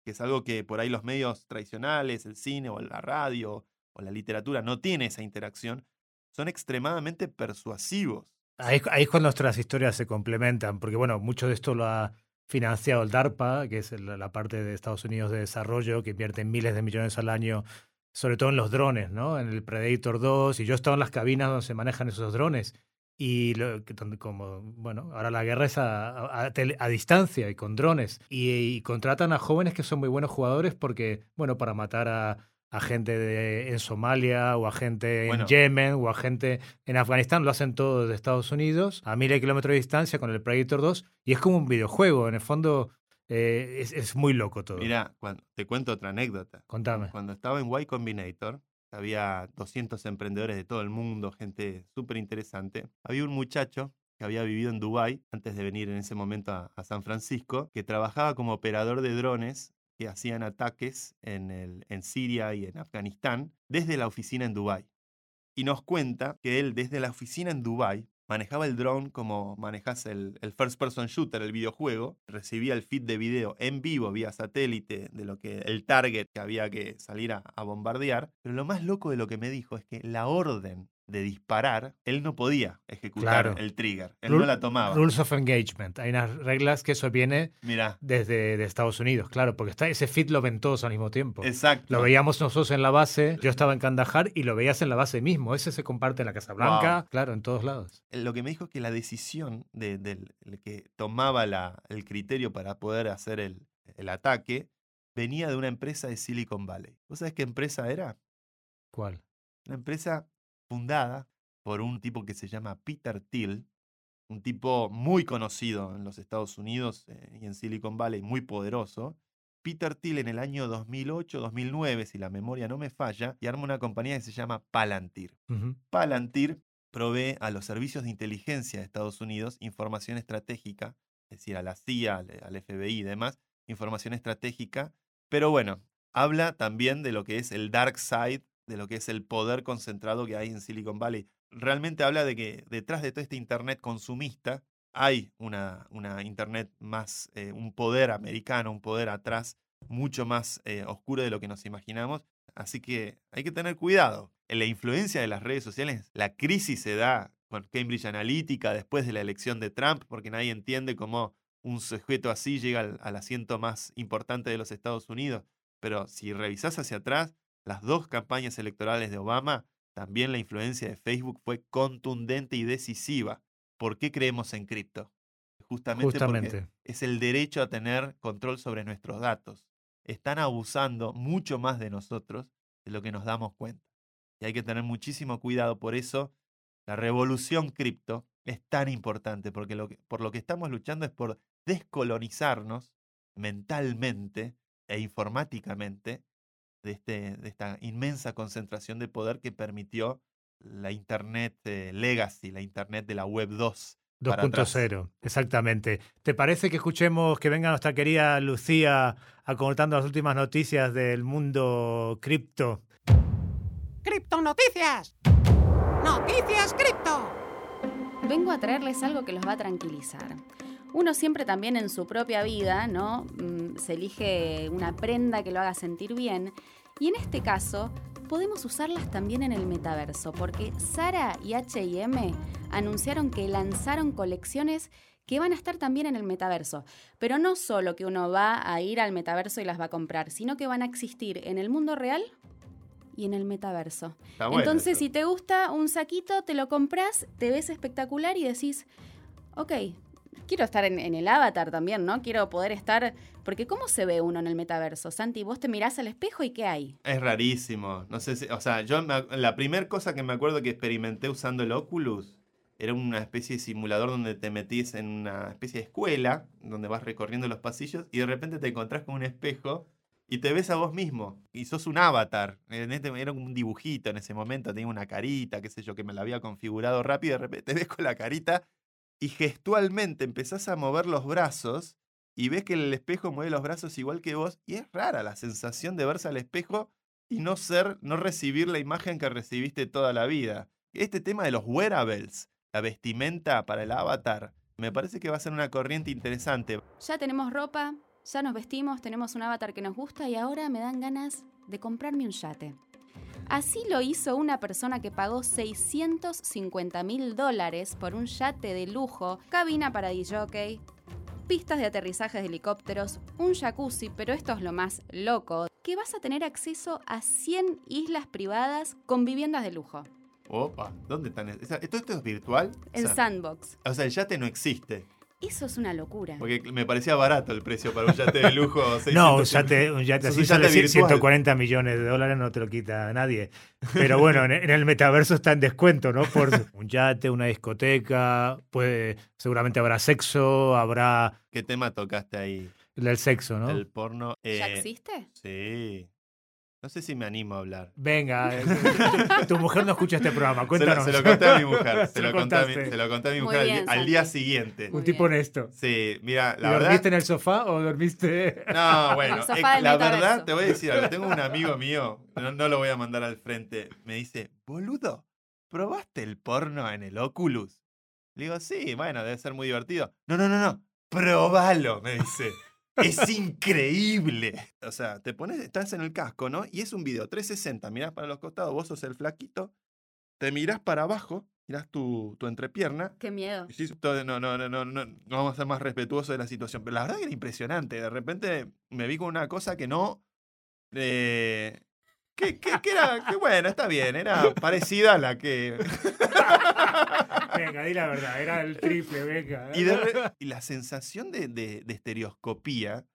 que es algo que por ahí los medios tradicionales, el cine o la radio o la literatura no tiene esa interacción, son extremadamente persuasivos. Ahí, es cuando nuestras historias se complementan, porque bueno, mucho de esto lo ha financiado el DARPA, que es la parte de Estados Unidos de desarrollo, que invierte miles de millones al año, sobre todo en los drones, ¿no? En el Predator 2, y yo he estado en las cabinas donde se manejan esos drones, y lo, como, bueno, ahora la guerra es a, a, distancia y con drones. Y, contratan a jóvenes que son muy buenos jugadores porque, bueno, para matar a, a gente de, en Somalia o a gente en Yemen o a gente en Afganistán, lo hacen todo desde Estados Unidos a miles de kilómetros de distancia con el Predator 2 y es como un videojuego, en el fondo eh, es, es, muy loco todo. Mira, te cuento otra anécdota. Contame. Cuando estaba en Y Combinator, había 200 emprendedores de todo el mundo, gente súper interesante. Había un muchacho que había vivido en Dubái antes de venir en ese momento a, San Francisco, que trabajaba como operador de drones que hacían ataques en, el, en Siria y en Afganistán desde la oficina en Dubái. Y nos cuenta que él desde la oficina en Dubái manejaba el drone como manejas el, el first person shooter, el videojuego, recibía el feed de video en vivo vía satélite de lo que el target que había que salir a, a bombardear. Pero lo más loco de lo que me dijo es que la orden de disparar, él no podía ejecutar Claro. el trigger, él no la tomaba. Rules of Engagement. Hay unas reglas que eso viene Mira, desde de Estados Unidos, claro, porque está, ese feed lo ven todos al mismo tiempo. exacto. Lo veíamos nosotros en la base, yo estaba en Kandahar y lo veías en la base mismo. Ese se comparte en la Casa Blanca, claro, en todos lados. lo que me dijo es que la decisión de- del el que tomaba la- el criterio para poder hacer el, el ataque venía de una empresa de Silicon Valley. ¿Vos sabés qué empresa era? ¿Cuál? Una empresa fundada por un tipo que se llama Peter Thiel, un tipo muy conocido en los Estados Unidos eh, y en Silicon Valley, muy poderoso. Peter Thiel en el año 2008-2009, si la memoria no me falla, y arma una compañía que se llama Palantir. Palantir provee a los servicios de inteligencia de Estados Unidos información estratégica, es decir, a la CIA, al, al FBI y demás, información estratégica, pero bueno, habla también de lo que es el dark side, de lo que es el poder concentrado que hay en Silicon Valley. Realmente habla de que detrás de todo este Internet consumista hay una, una Internet más, eh, un poder americano, un poder atrás mucho más eh, oscuro de lo que nos imaginamos. Así que hay que tener cuidado. En la influencia de las redes sociales, la crisis se da con Cambridge Analytica después de la elección de Trump, porque nadie entiende cómo un sujeto así llega al, al asiento más importante de los Estados Unidos. Pero si revisás hacia atrás, las dos campañas electorales de Obama, también la influencia de Facebook fue contundente y decisiva. ¿Por qué creemos en cripto? Justamente, porque Justamente. es el derecho a tener control sobre nuestros datos. Están abusando mucho más de nosotros de lo que nos damos cuenta. Y hay que tener muchísimo cuidado. Por eso, la revolución cripto es tan importante, porque lo que- por lo que estamos luchando es por descolonizarnos mentalmente e informáticamente de, este, de esta inmensa concentración de poder que permitió la Internet eh, Legacy, la Internet de la Web 2. para atrás. 2.0, exactamente. ¿Te parece que escuchemos que venga nuestra querida Lucía acortando las últimas noticias del mundo cripto? ¡Criptonoticias! ¡Noticias cripto! Vengo a traerles algo que los va a tranquilizar. Uno siempre también en su propia vida, ¿no? Mm, Se elige una prenda que lo haga sentir bien. Y en este caso, podemos usarlas también en el metaverso, porque Sara y HM anunciaron que lanzaron colecciones que van a estar también en el metaverso. Pero no solo que uno va a ir al metaverso y las va a comprar, sino que van a existir en el mundo real y en el metaverso. Está Entonces, si te gusta un saquito, te lo compras, te ves espectacular y decís, ok, quiero estar en, el avatar también, ¿no? Quiero poder estar... Porque ¿cómo se ve uno en el metaverso? Santi, vos te mirás al espejo y ¿qué hay? Es rarísimo. No sé si, o sea, yo la primera cosa que me acuerdo que experimenté usando el Oculus era una especie de simulador donde te metís en una especie de escuela, donde vas recorriendo los pasillos y de repente te encontrás con un espejo y te ves a vos mismo y sos un avatar. Este, era un dibujito en ese momento, tenía una carita, qué sé yo, que me la había configurado rápido, de repente te ves con la carita y gestualmente empezás a mover los brazos y ves que el espejo mueve los brazos igual que vos y es rara la sensación de verse al espejo y no ser, no recibir la imagen que recibiste toda la vida. Este tema de los wearables, la vestimenta para el avatar, me parece que va a ser una corriente interesante. Ya tenemos ropa, ya nos vestimos, tenemos un avatar que nos gusta y ahora me dan ganas de comprarme un yate. Así lo hizo una persona que pagó 650 mil dólares por un yate de lujo, cabina para DJ, pistas de aterrizajes de helicópteros, un jacuzzi, pero esto es lo más loco, que vas a tener acceso a 100 islas privadas con viviendas de lujo. Opa, ¿dónde están? es- esa- ¿Esto, es virtual? O, sea, Sandbox. o sea, el yate no existe. Eso es una locura. Porque me parecía barato el precio para un yate de lujo. No, un 600. yate, un yate así un sale yate cien- virtual. 140 millones de dólares, no te lo quita nadie. Pero bueno, en, en el metaverso está en descuento, ¿no? Por un yate, una discoteca, pues seguramente habrá sexo, habrá ¿Qué tema tocaste ahí? el sexo, ¿no? El porno. ¿Ya eh, existe? Sí. No sé si me animo a hablar. Venga, eh, tu, mujer no escucha este programa, Se lo, cuéntanos. se lo conté a mi mujer. Se Se lo conté a mi, contaste. se lo conté a mi Muy mujer al bien, di- al, día siguiente. Muy Un tipo bien. honesto. Sí, mira, ¿Y la verdad. ¿Dormiste en el sofá o dormiste...? No, bueno, sofá eh, la verdad, te voy a decir algo. Tengo un amigo mío, no, no lo voy a mandar al frente. Me dice, boludo, ¿probaste el porno en el Oculus? Le digo, sí, bueno, debe ser muy divertido. No, no, no, no, probalo, me dice. Es increíble. O sea, te pones, estás en el casco, ¿no? Y es un video 360, mirás para los costados, vos sos el flaquito, te mirás para abajo, mirás tu, tu entrepierna. Qué miedo. y sí, todo- no, no, no, no, no, no vamos a ser más respetuosos de la situación. Pero la verdad que era impresionante. De repente me vi con una cosa que no. eh, que, que- que era, que bueno, está bien, era parecida a la que. Venga, di la verdad, era el triple, venga. Y, de re- y la sensación de, de- de estereoscopía,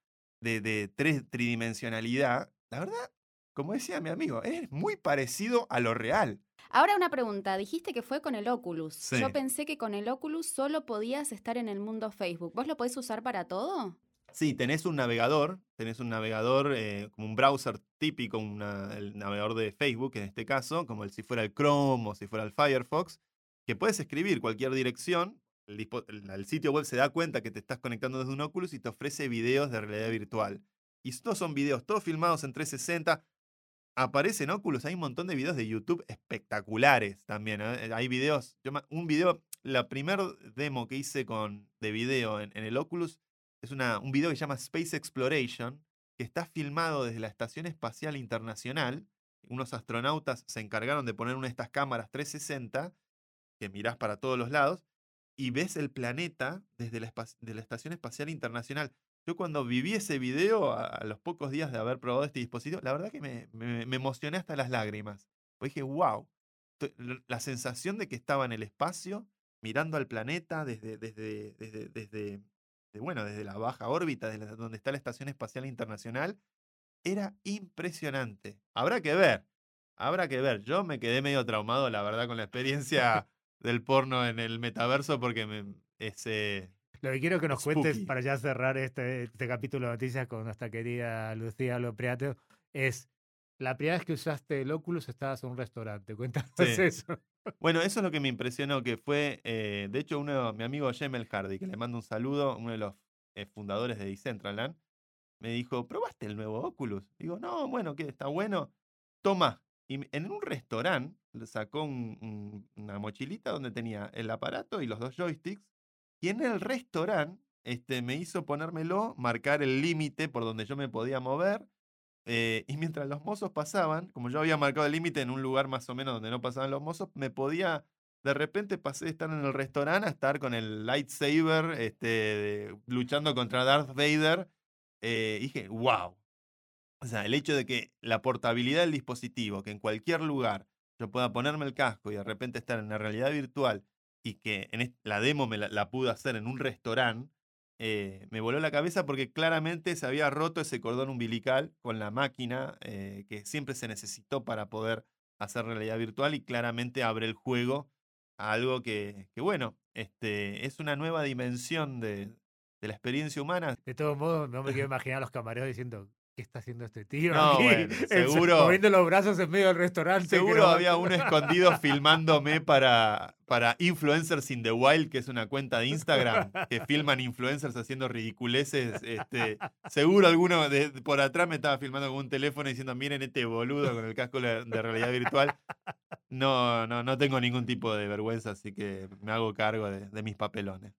de, de tres, tridimensionalidad, la verdad, como decía mi amigo, es muy parecido a lo real. Ahora una pregunta, dijiste que fue con el Oculus. Sí. Yo pensé que con el Oculus solo podías estar en el mundo Facebook. ¿Vos lo podés usar para todo? Sí, tenés un navegador, tenés un navegador eh, como un browser típico, una- el navegador de Facebook en este caso, como el, si fuera el Chrome o si fuera el Firefox, que puedes escribir cualquier dirección, el, sitio web se da cuenta que te estás conectando desde un Oculus y te ofrece videos de realidad virtual. Y estos son videos todos filmados en 360. Aparece en Oculus, hay un montón de videos de YouTube espectaculares también. ¿eh? Hay videos, un video, la primer demo que hice con, de video en, en el Oculus es una, un video que se llama Space Exploration, que está filmado desde la Estación Espacial Internacional. Unos astronautas se encargaron de poner una de estas cámaras 360 que mirás para todos los lados y ves el planeta desde la, de la Estación Espacial Internacional. Yo cuando viví ese video, a, los pocos días de haber probado este dispositivo, la verdad que me, emocioné hasta las lágrimas. Porque dije, wow, la sensación de que estaba en el espacio, mirando al planeta desde, desde, desde, desde, de, bueno, desde la baja órbita, desde la- donde está la Estación Espacial Internacional, era impresionante. Habrá que ver, habrá que ver. Yo me quedé medio traumado, la verdad, con la experiencia del porno en el metaverso porque me, ese, Lo que quiero que nos cuentes para ya cerrar este, este capítulo de noticias con nuestra querida Lucía Lopriato es la primera vez que usaste el Oculus estabas en un restaurante. Cuéntanos Sí. eso. Bueno, eso es lo que me impresionó, que fue, eh, de hecho, uno, mi amigo Jemel Hardy, que le mando un saludo, uno de los eh, fundadores de Decentraland, me dijo, ¿probaste el nuevo Oculus? Digo, no, bueno, ¿qué? ¿Está bueno? Toma. Y en un restaurante sacó un- un- una mochilita donde tenía el aparato y los dos joysticks, y en el restaurante este, me hizo ponérmelo, marcar el límite por donde yo me podía mover, eh, y mientras los mozos pasaban, como yo había marcado el límite en un lugar más o menos donde no pasaban los mozos, me podía, de repente pasé de estar en el restaurante a estar con el lightsaber, este, de- luchando contra Darth Vader. eh, dije, wow. O sea, el hecho de que la portabilidad del dispositivo, que en cualquier lugar yo pueda ponerme el casco y de repente estar en la realidad virtual y que en la demo me la, la pude hacer en un restaurante, eh, me voló la cabeza porque claramente se había roto ese cordón umbilical con la máquina eh, que siempre se necesitó para poder hacer realidad virtual y claramente abre el juego a algo que, que, bueno, este, es una nueva dimensión de, de la experiencia humana. De todos modos, no me quiero imaginar a los camareros diciendo, ¿qué está haciendo este tío? No, aquí?". bueno, En- seguro- Moviendo los brazos en medio del restaurante. Seguro había uno escondido filmándome para, para Influencers in the Wild, que es una cuenta de Instagram que filman influencers haciendo ridiculeces. Este, seguro alguno de, por atrás me estaba filmando con un teléfono diciendo, miren este boludo con el casco de de realidad virtual. No, no, no tengo ningún tipo de vergüenza, así que me hago cargo de, de mis papelones.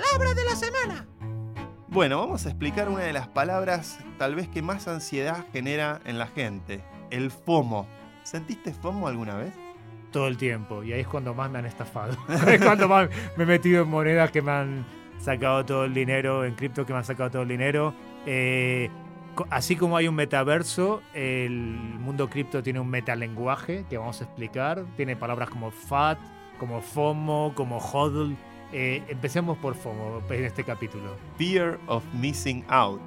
La criptopalabra de la semana. Bueno, vamos a explicar una de las palabras tal vez que más ansiedad genera en la gente, el FOMO. ¿Sentiste FOMO alguna vez? todo el tiempo. Y ahí es cuando más me han estafado. es cuando más me he metido en monedas que me han sacado todo el dinero, en cripto que me han sacado todo el dinero. Eh, así como hay un metaverso, el mundo cripto tiene un metalenguaje que vamos a explicar. Tiene palabras como FAT, como FOMO, como HODL. Eh, empecemos por FOMO en este capítulo. Fear of missing out,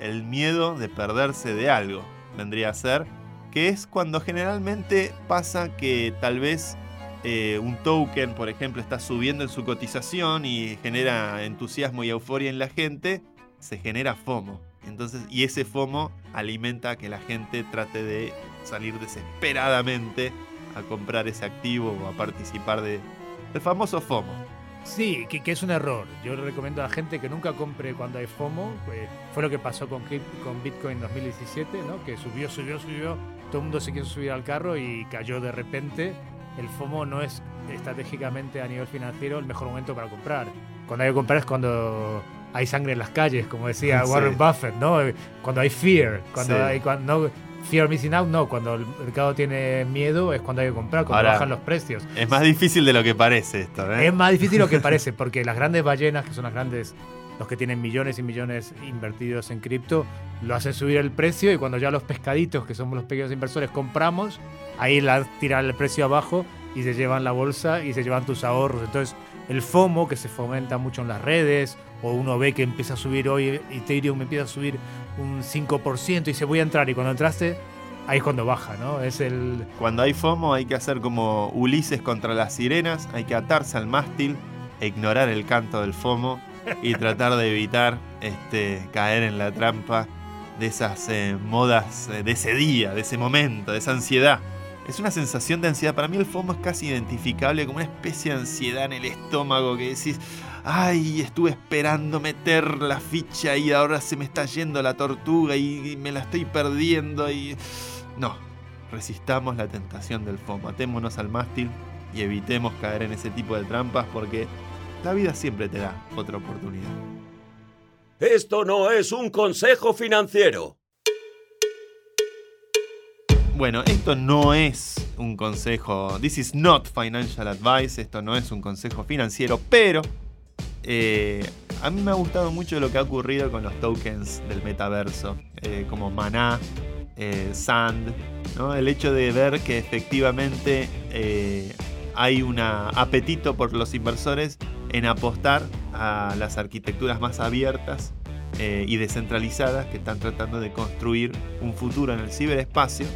el miedo de perderse de algo, vendría a ser, que es cuando generalmente pasa que tal vez eh, un token, por ejemplo, está subiendo en su cotización y genera entusiasmo y euforia en la gente, se genera FOMO. Entonces, y ese FOMO alimenta a que la gente trate de salir desesperadamente a comprar ese activo o a participar de el famoso FOMO. Sí, que, que es un error. Yo le recomiendo a la gente que nunca compre cuando hay FOMO. pues, fue lo que pasó con, con Bitcoin 2017, ¿no? Que subió, subió, subió todo el mundo se quiso subir al carro y cayó de repente. El FOMO no es estratégicamente a nivel financiero el mejor momento para comprar. Cuando hay que comprar es cuando hay sangre en las calles, como decía Sí. Warren Buffett, ¿no? Cuando hay fear, cuando Sí. hay cuando no, fear missing out, no, cuando el mercado tiene miedo es cuando hay que comprar, cuando Ahora, bajan los precios. Es más difícil de lo que parece esto, ¿eh? Es más difícil de lo que parece, porque las grandes ballenas, que son las grandes, los que tienen millones y millones invertidos en cripto, lo hacen subir el precio y cuando ya los pescaditos, que somos los pequeños inversores, compramos, ahí la tiran el precio abajo y se llevan la bolsa y se llevan tus ahorros. Entonces, el FOMO, que se fomenta mucho en las redes, o uno ve que empieza a subir hoy, Ethereum empieza a subir un 5% y dice voy a entrar, y cuando entraste, ahí es cuando baja, ¿no? Es el... Cuando hay FOMO hay que hacer como Ulises contra las sirenas, hay que atarse al mástil ignorar el canto del FOMO y tratar de evitar este, caer en la trampa de esas eh, modas eh, de ese día, de ese momento, de esa ansiedad. Es una sensación de ansiedad. Para mí el FOMO es casi identificable como una especie de ansiedad en el estómago que decís, ay, estuve esperando meter la ficha y ahora se me está yendo la tortuga y, y me la estoy perdiendo y... No, resistamos la tentación del FOMO, atémonos al mástil y evitemos caer en ese tipo de trampas porque la vida siempre te da otra oportunidad. Esto no es un consejo financiero. Bueno, esto no es un consejo, this is not financial advice, esto no es un consejo financiero, pero eh, a mí me ha gustado mucho lo que ha ocurrido con los tokens del metaverso, eh, como Maná, eh, Sand, ¿no? el hecho de ver que efectivamente eh, hay un apetito por los inversores en apostar a las arquitecturas más abiertas eh, y descentralizadas que están tratando de construir un futuro en el ciberespacio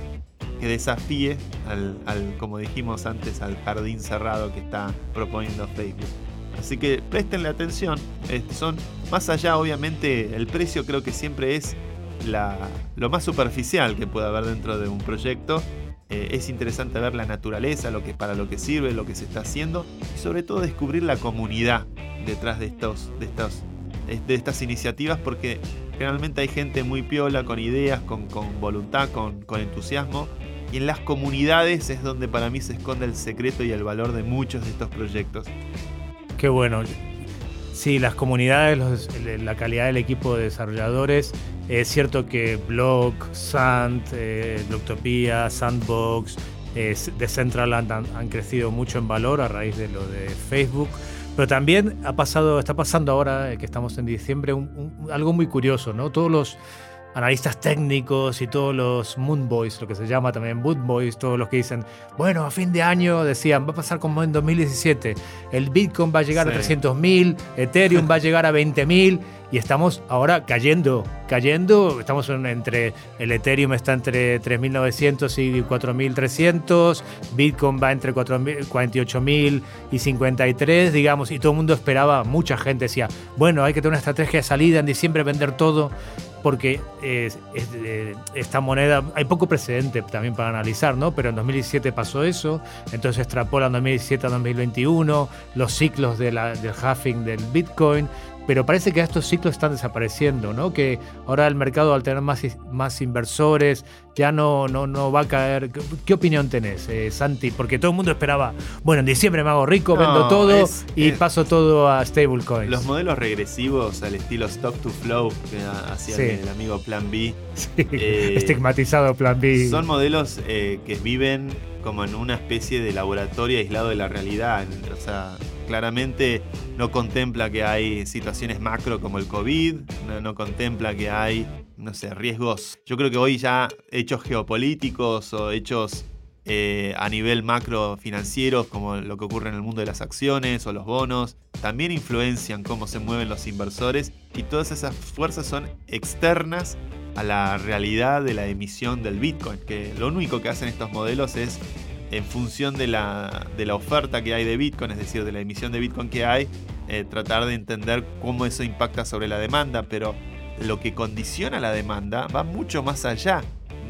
que desafíe al, al, como dijimos antes, al jardín cerrado que está proponiendo Facebook. Así que prestenle atención. Este, son más allá, obviamente, el precio creo que siempre es lo más superficial que puede haber dentro de un proyecto. Eh, es interesante ver la naturaleza, lo que para lo que sirve, lo que se está haciendo y sobre todo descubrir la comunidad detrás de estos, de estos, de estas iniciativas porque generalmente hay gente muy piola con ideas, con, con voluntad, con, con entusiasmo y en las comunidades es donde para mí se esconde el secreto y el valor de muchos de estos proyectos. Bueno. Sí, las comunidades, la calidad del equipo de desarrolladores. Es cierto que Block, Sand, eh, Sandbox, eh, Decentraland han, crecido mucho en valor a raíz de lo de Facebook. Pero también ha pasado, está pasando ahora eh, que estamos en diciembre un, algo muy curioso, ¿no? Todos los analistas técnicos y todos los Moon Boys, lo que se llama también Moon Boys, todos los que dicen, bueno, a fin de año decían, va a pasar como en 2017, el Bitcoin va a llegar sí. a 300.000, Ethereum va a llegar a 20.000 y estamos ahora cayendo, cayendo, estamos en, entre, el Ethereum está entre 3.900 y 4.300, Bitcoin va entre 48.000 y 53, digamos, y todo el mundo esperaba, mucha gente decía, bueno, hay que tener una estrategia de salida, en diciembre vender todo, porque es, es, esta moneda, hay poco precedente también para analizar, ¿no? Pero en 2017 pasó eso, entonces extrapolan 2017 a 2021, los ciclos de la, del halving del Bitcoin, pero parece que estos ciclos están desapareciendo, ¿no? Que ahora el mercado al tener más, más inversores ya no, no, no va a caer. ¿Qué, qué opinión tenés, eh, Santi? Porque todo el mundo esperaba, bueno, en diciembre me hago rico, no, vendo todo es, y es, paso todo a stablecoins. Los modelos regresivos al estilo stock to flow que hacía sí. el amigo Plan B. Sí, eh, estigmatizado Plan B. Son modelos eh, que viven como en una especie de laboratorio aislado de la realidad. O sea, claramente no contempla que hay situaciones macro como el COVID, no, contempla que hay, no sé, riesgos. Yo creo que hoy ya hechos geopolíticos o hechos eh, a nivel macro financieros, como lo que ocurre en el mundo de las acciones o los bonos, también influencian cómo se mueven los inversores y todas esas fuerzas son externas a la realidad de la emisión del Bitcoin, que lo único que hacen estos modelos es en función de la, de la, oferta que hay de Bitcoin, es decir, de la emisión de Bitcoin que hay, eh, tratar de entender cómo eso impacta sobre la demanda, pero lo que condiciona la demanda va mucho más allá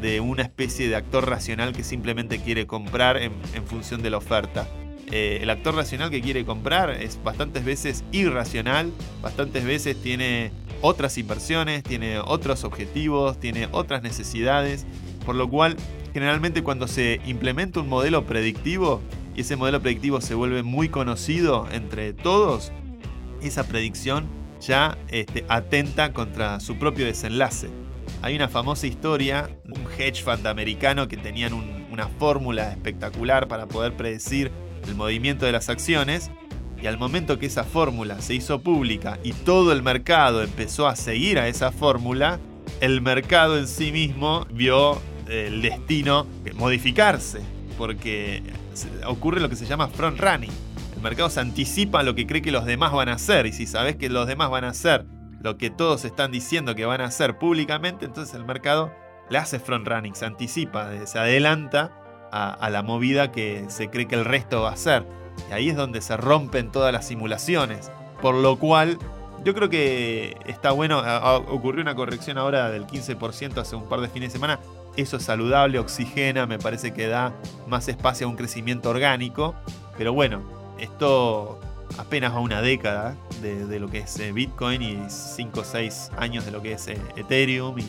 de una especie de actor racional que simplemente quiere comprar en, en función de la oferta. Eh, el actor racional que quiere comprar es bastantes veces irracional, bastantes veces tiene otras inversiones, tiene otros objetivos, tiene otras necesidades, por lo cual Generalmente cuando se implementa un modelo predictivo y ese modelo predictivo se vuelve muy conocido entre todos, esa predicción ya este, atenta contra su propio desenlace. Hay una famosa historia, un hedge fund americano que tenían una fórmula espectacular para poder predecir el movimiento de las acciones y al momento que esa fórmula se hizo pública y todo el mercado empezó a seguir a esa fórmula, el mercado en sí mismo vio el destino modificarse, porque ocurre lo que se llama front running. El mercado se anticipa a lo que cree que los demás van a hacer, y si sabes que los demás van a hacer lo que todos están diciendo que van a hacer públicamente, entonces el mercado le hace front running, se anticipa, se adelanta a, la movida que se cree que el resto va a hacer. Y ahí es donde se rompen todas las simulaciones. Por lo cual, yo creo que está bueno. Ocurrió una corrección ahora del 15% hace un par de fines de semana. Eso es saludable, oxigena, me parece que da más espacio a un crecimiento orgánico. Pero bueno, esto apenas a una década de, lo que es eh, Bitcoin y 5 o 6 años de lo que es eh, Ethereum y,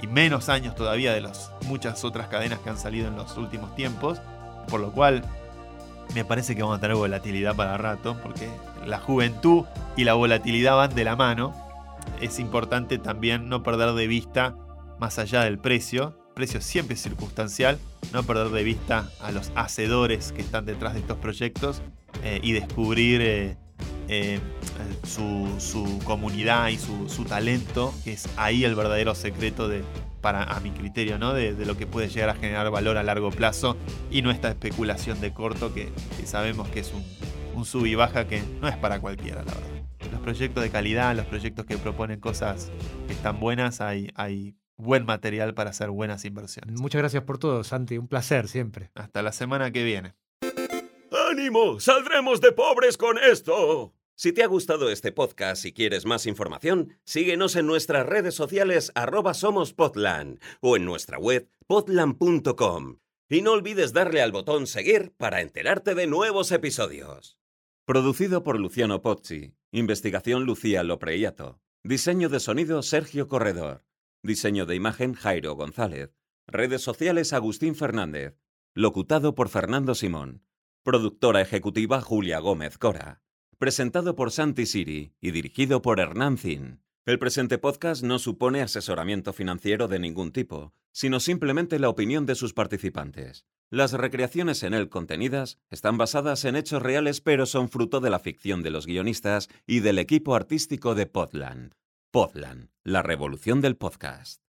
y, menos años todavía de las muchas otras cadenas que han salido en los últimos tiempos. Por lo cual me parece que vamos a tener volatilidad para rato porque la juventud y la volatilidad van de la mano. Es importante también no perder de vista más allá del precio precio siempre es circunstancial, no perder de vista a los hacedores que están detrás de estos proyectos eh, y descubrir eh, eh, su, comunidad y su, talento, que es ahí el verdadero secreto de, para, a mi criterio, ¿no? De, lo que puede llegar a generar valor a largo plazo y no esta especulación de corto que, sabemos que es un, un sub y baja que no es para cualquiera, la verdad. Los proyectos de calidad, los proyectos que proponen cosas que están buenas, hay, hay buen material para hacer buenas inversiones. Muchas gracias por todo, Santi. Un placer siempre. Hasta la semana que viene. ¡Ánimo! ¡Saldremos de pobres con esto! Si te ha gustado este podcast y quieres más información, síguenos en nuestras redes sociales arroba somospotland o en nuestra web potland.com. Y no olvides darle al botón seguir para enterarte de nuevos episodios. Producido por Luciano Pozzi. Investigación Lucía Lopreiato. Diseño de sonido Sergio Corredor. Diseño de imagen Jairo González. Redes sociales Agustín Fernández. Locutado por Fernando Simón. Productora ejecutiva Julia Gómez Cora. Presentado por Santi Siri y dirigido por Hernán Zin. El presente podcast no supone asesoramiento financiero de ningún tipo, sino simplemente la opinión de sus participantes. Las recreaciones en él contenidas están basadas en hechos reales pero son fruto de la ficción de los guionistas y del equipo artístico de Podland. Podland, la revolución del podcast.